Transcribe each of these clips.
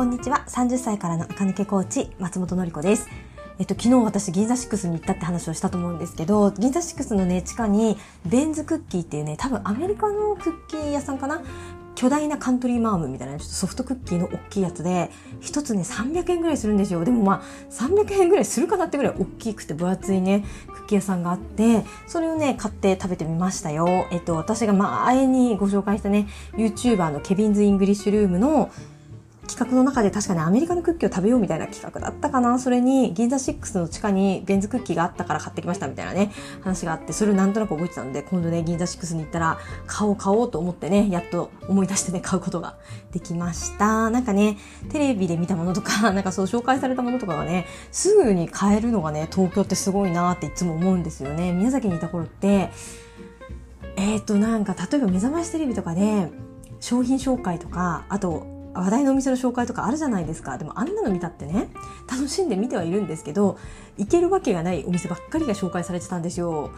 こんにちは。30歳からの赤抜けコーチ、松本の子です。えっと、昨日私銀座シックスに行ったって話をしたと思うんですけど、銀座シックスのね、地下に、ベンズクッキーっていうね、多分アメリカのクッキー屋さんかな？巨大なカントリーマームみたいなちょっとソフトクッキーの大きいやつで一つね300円ぐらいするんですよでもまあ300円ぐらいするかなってぐらい大きくて分厚いねクッキー屋さんがあってそれをね買って食べてみましたよえっと私が前にご紹介したね YouTuber の Kevin's English Room の企画の中で確かにアメリカのクッキーを食べようみたいな企画だったかな。それに GINZA SIX の地下に Ben's Cookies があったから買ってきましたみたいなね話があってそれをなんとなく覚えてたので今度ね GINZA SIX に行ったら買おう買おうと思ってねやっと思い出してね買うことができました。なんかねテレビで見たものとかなんかそう紹介されたものとかがねすぐに買えるのがね東京ってすごいなっていつも思うんですよね。宮崎にいた頃ってえっ、ー、となんか例えば目覚ましテレビとかで商品紹介とかあと話題のお店の紹介とかあるじゃないですか。でもあんなの見たってね楽しんで見てはいるんですけど行けるわけがないお店ばっかりが紹介されてたんですよ。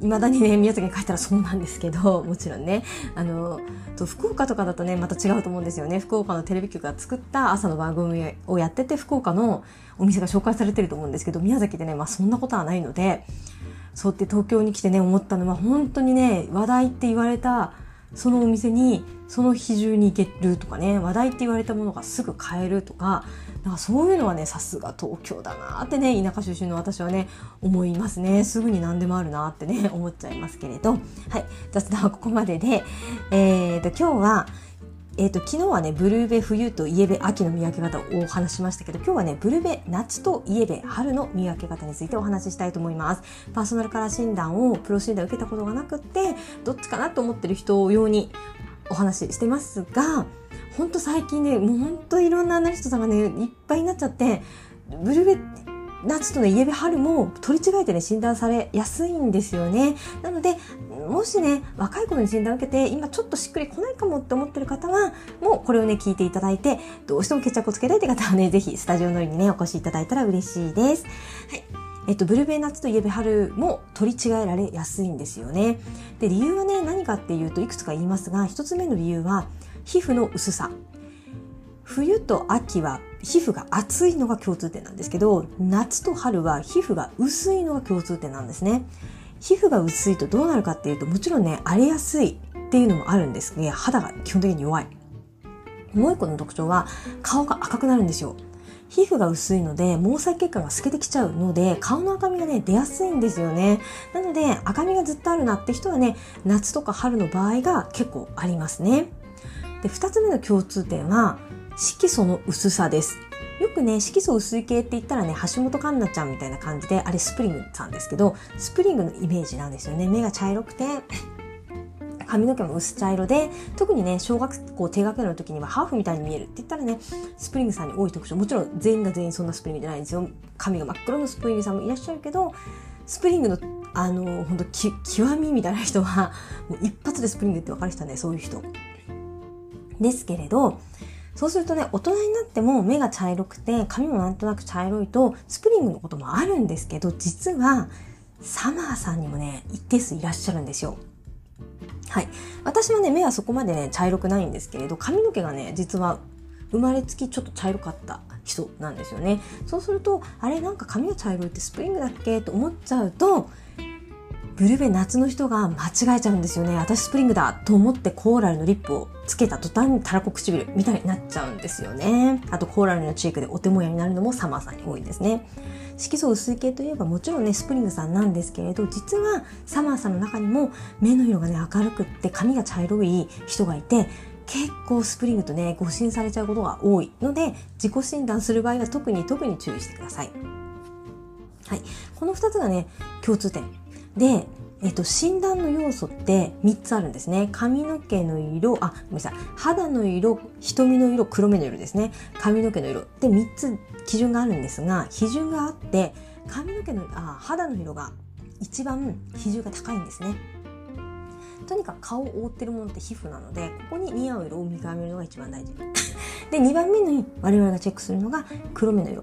いまだにね宮崎に帰ったらそうなんですけどもちろんね。あのと福岡とかだとねまた違うと思うんですよね。福岡のテレビ局が作った朝の番組をやってて福岡のお店が紹介されてると思うんですけど宮崎でね、まあ、そんなことはないのでそうって東京に来てね思ったのは本当にね話題って言われたそのお店にその日中に行けるとかね話題って言われたものがすぐ買えるとかなんかそういうのはねさすが東京だなってね田舎出身の私はね思いますね。すぐに何でもあるなってね思っちゃいますけれど。はい。雑談はここまでで。えーと今日はえっ、ー、と、昨日はね、ブルーベ冬とイエベ秋の見分け方をお話しましたけど、今日はね、ブルーベ夏とイエベ春の見分け方についてお話ししたいと思います。パーソナルカラー診断をプロ診断受けたことがなくって、どっちかなと思ってる人用にお話ししてますが、ほんと最近ね、もうほんといろんなアナリストさんがね、いっぱいになっちゃって、ブルーベ夏とね、イエベ春も取り違えてね、診断されやすいんですよね。なので、もしね、若い頃に診断を受けて、今ちょっとしっくりこないかもって思ってる方は、もうこれをね、聞いていただいて、どうしても決着をつけたいって方はね、ぜひスタジオのりにね、お越しいただいたら嬉しいです。はい。えっと、ブルベ夏とイエベ春も取り違えられやすいんですよね。で、理由はね、何かっていうといくつか言いますが、一つ目の理由は、皮膚の薄さ。冬と秋は皮膚が厚いのが共通点なんですけど夏と春は皮膚が薄いのが共通点なんですね。皮膚が薄いとどうなるかっていうともちろんね荒れやすいっていうのもあるんですが肌が基本的に弱い。もう一個の特徴は顔が赤くなるんですよ。皮膚が薄いので毛細血管が透けてきちゃうので顔の赤みがね出やすいんですよね。なので赤みがずっとあるなって人はね夏とか春の場合が結構ありますね。で2つ目の共通点は色素の薄さです。よくね、色素薄い系って言ったらね、橋本環奈ちゃんみたいな感じで、あれスプリングさんですけど、スプリングのイメージなんですよね。目が茶色くて、髪の毛も薄茶色で、特にね、小学校低学年の時にはハーフみたいに見えるって言ったらね、スプリングさんに多い特徴。もちろん全員が全員そんなスプリングじゃないんですよ。髪が真っ黒のスプリングさんもいらっしゃるけど、スプリングの、あの、本当極みみたいな人は、もう一発でスプリングってわかる人はね、そういう人。ですけれど、そうするとね、大人になっても目が茶色くて、髪もなんとなく茶色いと、スプリングのこともあるんですけど、実は、サマーさんにもね、一定数いらっしゃるんですよ。はい。私はね、目はそこまでね、茶色くないんですけれど、髪の毛がね、実は生まれつきちょっと茶色かった人なんですよね。そうすると、あれなんか髪が茶色いってスプリングだっけと思っちゃうと、ブルベ夏の人が間違えちゃうんですよね。私スプリングだと思ってコーラルのリップをつけた途端にたらこ唇みたいになっちゃうんですよね。あとコーラルのチークでお手もやになるのもサマーさんに多いんですね。色素薄い系といえばもちろんねスプリングさんなんですけれど実はサマーさんの中にも目の色がね明るくって髪が茶色い人がいて結構スプリングとね誤診されちゃうことが多いので自己診断する場合は特に特に注意してください。はい、この2つがね共通点で、えっと、診断の要素って3つあるんですね。髪の毛の色、あ、ごめんなさい。肌の色、瞳の色、黒目の色ですね。髪の毛の色。で、3つ基準があるんですが、基準があって、髪の毛の、あ、肌の色が一番比重が高いんですね。とにかく顔を覆ってるものって皮膚なので、ここに似合う色を見極めるのが一番大事。で、2番目に我々がチェックするのが黒目の色。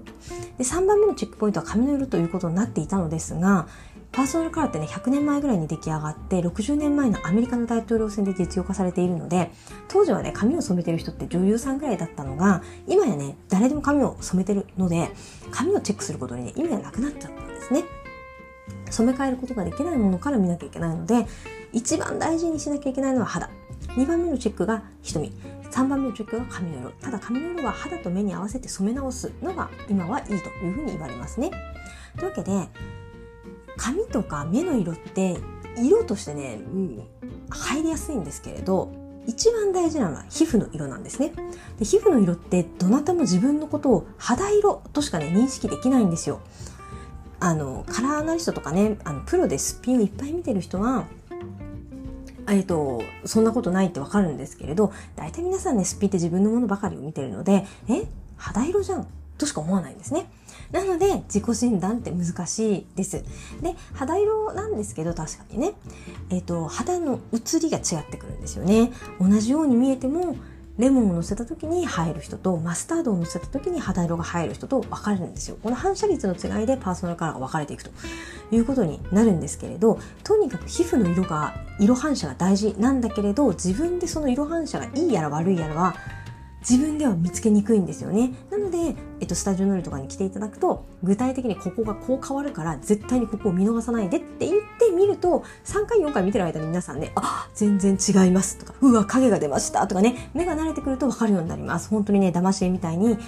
で、3番目のチェックポイントは髪の色ということになっていたのですが、パーソナルカラーってね100年前ぐらいに出来上がって60年前のアメリカの大統領選で実用化されているので当時はね髪を染めてる人って女優さんぐらいだったのが今やね誰でも髪を染めてるので髪をチェックすることにね意味がなくなっちゃったんですね。染め替えることができないものから見なきゃいけないので一番大事にしなきゃいけないのは肌。2番目のチェックが瞳。3番目のチェックが髪の色。ただ髪の色は肌と目に合わせて染め直すのが今はいいというふうに言われますね。というわけで髪とか目の色って色としてね、うん、入りやすいんですけれど一番大事なのは皮膚の色なんですねで皮膚の色ってどなたも自分のことを肌色としかね認識できないんですよあのカラーアナリストとかねあのプロですっぴんをいっぱい見てる人はえっと、そんなことないってわかるんですけれど、大体皆さんね、すっぴんって自分のものばかりを見てるので、え肌色じゃんとしか思わないんですね。なので自己診断って難しいです。で肌色なんですけど確かにね、えーと、肌の写りが違ってくるんですよね。同じように見えてもレモンを乗せた時に入る人とマスタードを乗せた時に肌色が入る人と分かれるんですよ。この反射率の違いでパーソナルカラーが分かれていくということになるんですけれどとにかく皮膚の色が色反射が大事なんだけれど自分でその色反射がいいやら悪いやらは自分では見つけにくいんですよね。なので、えっと、スタジオノリとかに来ていただくと、具体的にここがこう変わるから、絶対にここを見逃さないでって言ってみると、3回4回見てる間に皆さんね、あ、全然違いますとか、うわ、影が出ましたとかね、目が慣れてくると分かるようになります。本当にね、騙し絵みたいに、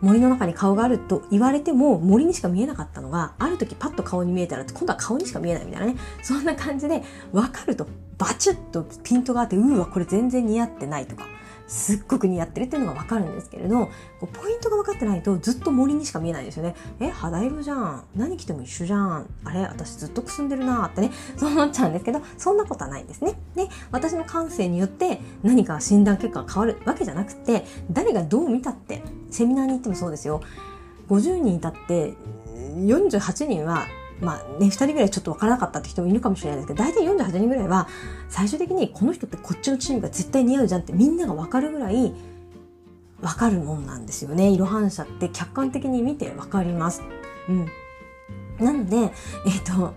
森の中に顔があると言われても森にしか見えなかったのがある時パッと顔に見えたら今度は顔にしか見えないみたいなねそんな感じで分かるとバチュッとピントがあってうわこれ全然似合ってないとかすっごく似合ってるっていうのが分かるんですけれどこうポイントが分かってないとずっと森にしか見えないですよね。え肌色じゃん。何着ても一緒じゃん。あれ私ずっとくすんでるなってね。そう思っちゃうんですけどそんなことはないんですね。で私の感性によって何か診断結果が変わるわけじゃなくて誰がどう見たってセミナーに行ってもそうですよ。50人いたって48人はまあね、2人ぐらいちょっと分からなかったって人もいるかもしれないですけど、大体48人ぐらいは、最終的にこの人ってこっちのチームが絶対似合うじゃんってみんなが分かるぐらい、分かるもんなんですよね。色反射って客観的に見て分かります。うん。なので、えっ、ー、と、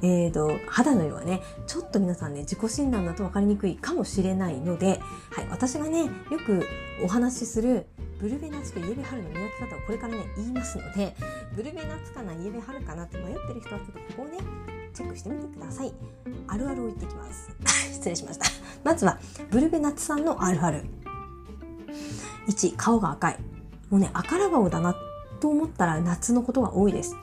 えーと、肌の色はねちょっと皆さんね自己診断だと分かりにくいかもしれないので、はい、私がねよくお話しするブルベナツとイエベハルの見分け方をこれからね言いますのでブルベナツかなイエベハルかなって迷ってる人はちょっとここをねチェックしてみてください。あるあるを言ってきます。失礼しました。まずはブルベナツさんのあるある。1顔が赤い。もうね赤ら顔だなと思ったら夏のことが多いです。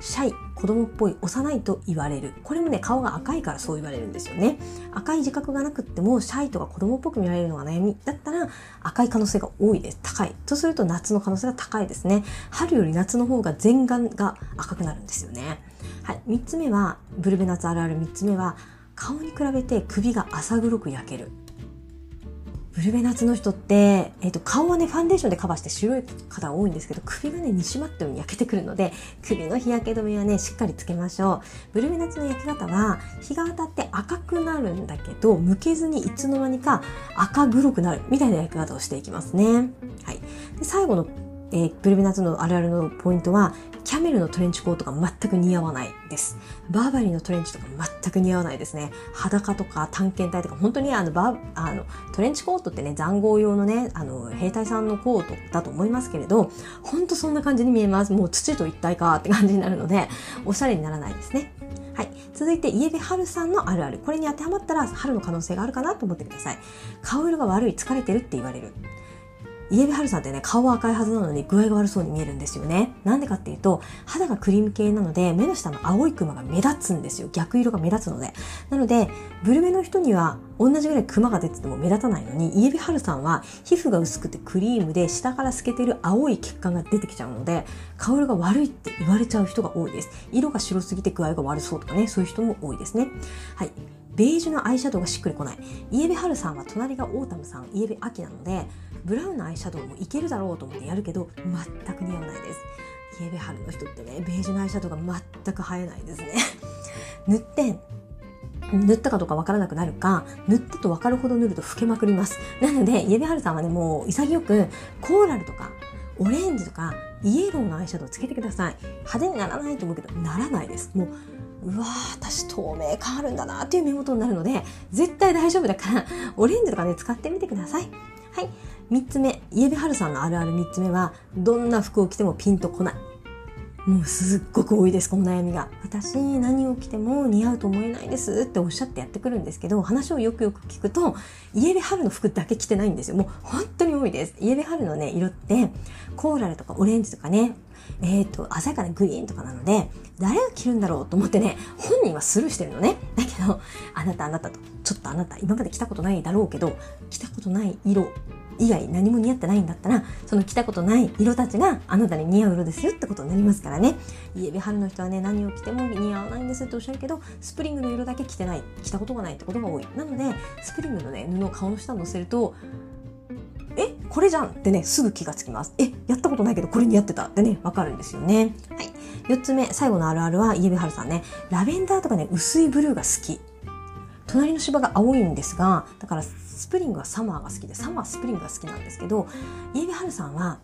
シャイ。子供っぽい幼いと言われる。これもね顔が赤いからそう言われるんですよね。赤い自覚がなくってもシャイとか子供っぽく見られるのが悩み。だったら赤い可能性が多いです。高い。とすると夏の可能性が高いですね。春より夏の方が全顔が赤くなるんですよね。はい。3つ目はブルベ夏あるある。3つ目は顔に比べて首が浅黒く焼ける。ブルベナツの人って、えっ、ー、と、顔はね、ファンデーションでカバーして白い方多いんですけど、首がね、煮しまったように焼けてくるので、首の日焼け止めはね、しっかりつけましょう。ブルベナツの焼き方は、日が当たって赤くなるんだけど、剥けずにいつの間にか赤黒くなるみたいな焼き方をしていきますね。はい。で最後のえー、ブルベナツのあるあるのポイントは、キャメルのトレンチコートが全く似合わないです。バーバリーのトレンチとか全く似合わないですね。裸とか探検隊とか、本当にあの、バあの、トレンチコートってね、残壕用のね、あの、兵隊さんのコートだと思いますけれど、本当そんな感じに見えます。もう土と一体かって感じになるので、おしゃれにならないですね。はい。続いて、家出春さんのあるある。これに当てはまったら、春の可能性があるかなと思ってください。顔色が悪い、疲れてるって言われる。イエベハルさんってね、顔は赤いはずなのに具合が悪そうに見えるんですよね。なんでかっていうと、肌がクリーム系なので、目の下の青いクマが目立つんですよ。逆色が目立つので。なので、ブルメの人には同じぐらいクマが出てても目立たないのに、イエベハルさんは皮膚が薄くてクリームで下から透けてる青い血管が出てきちゃうので、顔色が悪いって言われちゃう人が多いです。色が白すぎて具合が悪そうとかね、そういう人も多いですね。はい。ベージュのアイシャドウがしっくりこない。イエベ春さんは隣がオータムさん、イエベ秋なので、ブラウンのアイシャドウもいけるだろうと思ってやるけど全く似合わないですイエベ春の人ってねベージュのアイシャドウが全く映えないですね塗って塗ったかどうかわからなくなるか、塗ったと分かるほど塗ると老けまくります。なので、イエベ春さんはね、もう潔くコーラルとか、オレンジとか、イエローのアイシャドウをつけてください。派手にならないと思うけど、ならないです。もう、うわー私透明感あるんだなっていう目元になるので絶対大丈夫だから オレンジとかね使ってみてください。はい。三つ目イエベハルさんのあるある三つ目はどんな服を着てもピンとこない。もうすっごく多いですこの悩みが。私何を着ても似合うと思えないですっておっしゃってやってくるんですけど話をよくよく聞くとイエベ春の服だけ着てないんですよ。もう本当に多いです。イエベ春のね色ってコーラルとかオレンジとかね。えっ、ー、と鮮やかなグリーンとかなので誰が着るんだろうと思ってね本人はスルーしてるのね。だけどあなたあなたとちょっとあなた今まで着たことないだろうけど着たことない色以外何も似合ってないんだったらその着たことない色たちがあなたに似合う色ですよってことになりますからね。イエベ春の人はね何を着ても似合わないんですっておっしゃるけどスプリングの色だけ着てない着たことがないってことが多い。なのでスプリングのね布を顔の下に乗せるとえこれじゃんってねすぐ気がつきます。えやったことないけどこれ似合ってたってねわかるんですよね。はい。4つ目最後のあるあるはイエベハルさんね。ラベンダーとかね薄いブルーが好き。隣の芝が青いんですがだからスプリングはサマーが好きでサマースプリングが好きなんですけどイエビハルさんは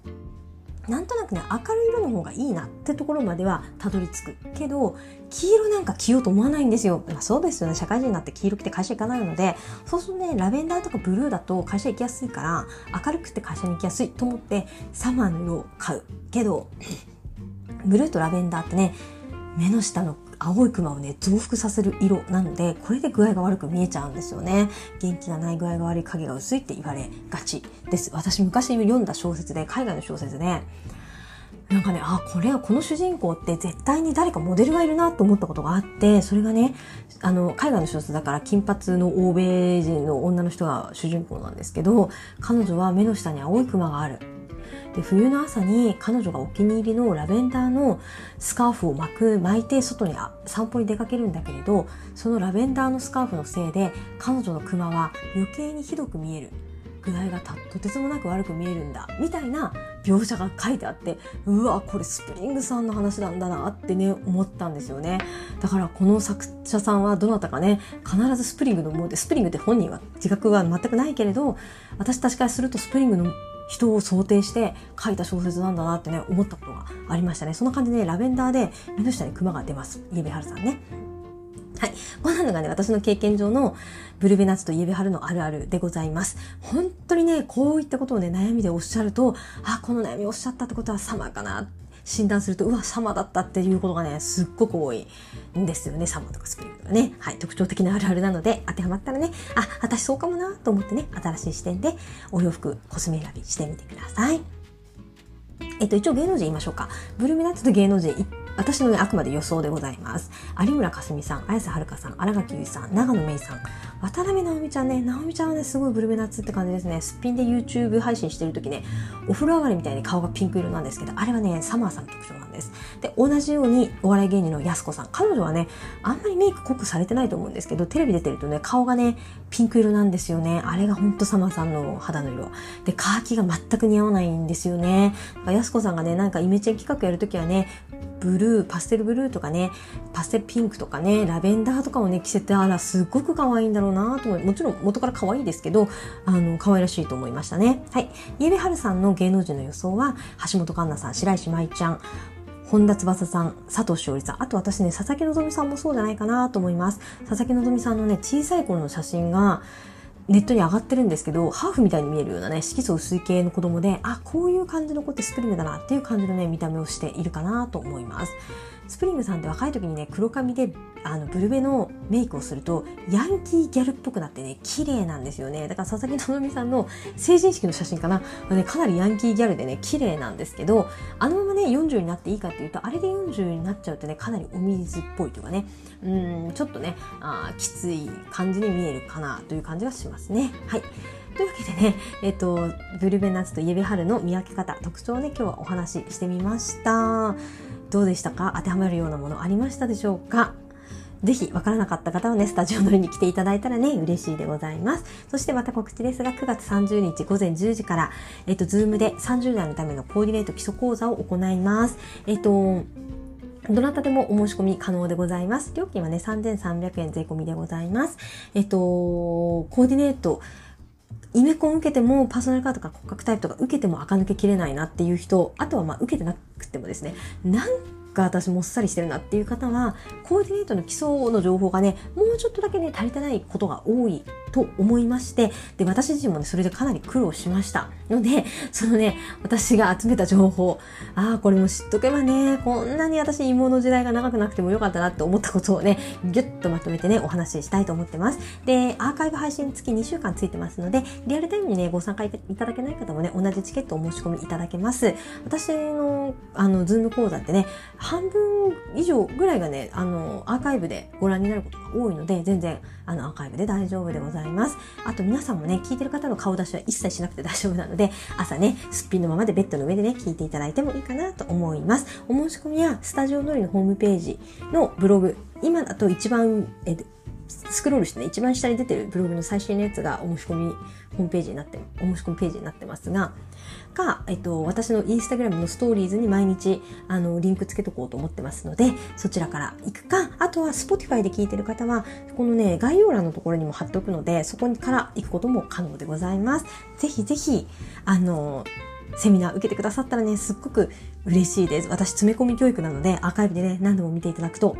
なんとなくね明るい色の方がいいなってところまではたどり着くけど黄色なんか着ようと思わないんですよ、まあ、そうですよね。社会人になって黄色着て会社行かないのでそうするとねラベンダーとかブルーだと会社行きやすいから明るくて会社に行きやすいと思ってサマーの色を買うけどブルーとラベンダーってね目の下の青いクマをね増幅させる色なのでこれで具合が悪く見えちゃうんですよね。元気がない具合が悪い影が薄いって言われがちです。私昔読んだ小説で海外の小説で。なんかね、あ、これはこの主人公って絶対に誰かモデルがいるなと思ったことがあって、それがね、あの、海外の小説だから金髪の欧米人の女の人が主人公なんですけど、彼女は目の下に青いクマがある。で冬の朝に彼女がお気に入りのラベンダーのスカーフを巻く巻いて外に散歩に出かけるんだけれどそのラベンダーのスカーフのせいで彼女のクマは余計にひどく見える。具合がとてつもなく悪く見えるんだ。みたいな描写が書いてあってうわこれスプリングさんの話なんだなってね思ったんですよね。だからこの作者さんはどなたかね必ずスプリングのものでスプリングって本人は自覚は全くないけれど私たちからするとスプリングの人を想定して書いた小説なんだなってね思ったことがありましたねそんな感じで、ね、ラベンダーで目の下にクマが出ますイエベハルさんねはい。こんなのがね、私の経験上のブルベナッツとイエベハルのあるあるでございます。本当にね、こういったことをね、悩みでおっしゃると、あ、この悩みおっしゃったってことは様かな診断すると、うわ、サマだったっていうことがね、すっごく多いんですよね。サマとかスプリングとかね。はい。特徴的なあるあるなので、当てはまったらね、あ、私そうかもなと思ってね、新しい視点でお洋服、コスメ選びしてみてください。えっと、一応芸能人言いましょうか。ブルーメナッツと芸能人私のね、あくまで予想でございます。有村架純さん、綾瀬はるかさん、新垣結衣さん、長野芽郁さん、渡辺直美ちゃんね、直美ちゃんはね、すごいブルベナッツって感じですね。すっぴんで YouTube 配信してる時ね、お風呂上がりみたいに顔がピンク色なんですけど、あれはね、サマーさんの特徴なんです。で、同じようにお笑い芸人のやす子さん。彼女はね、あんまりメイク濃くされてないと思うんですけど、テレビ出てるとね、顔がね、ピンク色なんですよね。あれがほんとサマーさんの肌の色。で、カーキが全く似合わないんですよね。やす子さんがね、なんかイメチェン企画やるときはね、ブルー、パステルブルーとかね、パステルピンクとかね、ラベンダーとかをね、着せて、あら、すっごく可愛いんだろうなと思もちろん元から可愛いですけど、あの、可愛らしいと思いましたね。はい。イエベハルさんの芸能人の予想は、橋本環奈さん、白石舞ちゃん、本田翼さん、佐藤勝利さん、あと私ね、佐々木希さんもそうじゃないかなと思います。佐々木希さんのね、小さい頃の写真が、ネットに上がってるんですけど、ハーフみたいに見えるようなね、色素薄い系の子供で、あ、こういう感じの子ってスプリングだなっていう感じのね、見た目をしているかなと思います。スプリングさんって若い時にね黒髪であのブルベのメイクをするとヤンキーギャルっぽくなってね綺麗なんですよね。だから佐々木希さんの成人式の写真かな、ね、かなりヤンキーギャルでね綺麗なんですけどあのままね40になっていいかっていうとあれで40になっちゃうとねかなりお水っぽいとかね。うんちょっとねあきつい感じに見えるかなという感じがしますね。はい。というわけでね、えっと、ブルベナツとイエベハルの見分け方、特徴をね、今日はお話ししてみました。どうでしたか？当てはまるようなものありましたでしょうか？ぜひ分からなかった方はね、スタジオ乗りに来ていただいたらね、嬉しいでございます。そしてまた告知ですが、9月30日午前10時から、えっと、 Zoom で30代のためのコーディネート基礎講座を行います。えっと、どなたでもお申し込み可能でございます。料金はね、3300円税込みでございます。えっと、コーディネート、イメコン受けてもパーソナルカラーとか骨格タイプとか受けても垢抜けきれないなっていう人、あとはまあ受けてなくてもですね、なんか私もっさりしてるなっていう方は、コーディネートの基礎の情報がね、もうちょっとだけね、足りてないことが多いと思いまして、で、私自身もね、それでかなり苦労しました。ので、そのね、私が集めた情報、ああ、これも知っとけばね、こんなに私芋の時代が長くなくてもよかったなって思ったことをね、ぎゅっとまとめてね、お話ししたいと思ってます。で、アーカイブ配信付き2週間ついてますので、リアルタイムにね、ご参加いただけない方もね、同じチケットをお申し込みいただけます。私の、あの、 Zoom 講座ってね、半分以上ぐらいがね、あの、アーカイブでご覧になることが多いので、全然、あの、アーカイブで大丈夫でございます。あと皆さんもね、聞いてる方の顔出しは一切しなくて大丈夫なので、朝ね、すっぴんのままでベッドの上でね、聞いていただいてもいいかなと思います。お申し込みは、スタジオ通りのホームページのブログ、今だと一番、えスクロールしてね、一番下に出てるブログの最新のやつがお申し込みホームページになって、お申し込みページになってますが、か、えっと、私のインスタグラムのストーリーズに毎日、あの、リンクつけとこうと思ってますので、そちらから行くか、あとは Spotify で聞いてる方は、このね、概要欄のところにも貼っておくので、そこから行くことも可能でございます。ぜひぜひ、あの、セミナー受けてくださったらね、すっごく嬉しいです。私、詰め込み教育なので、アーカイブでね、何度も見ていただくと、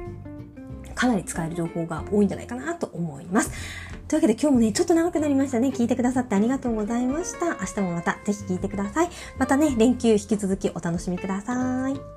かなり使える情報が多いんじゃないかなと思います。というわけで今日もね、ちょっと長くなりましたね。聞いてくださってありがとうございました。明日もまたぜひ聞いてください。またね、連休引き続きお楽しみください。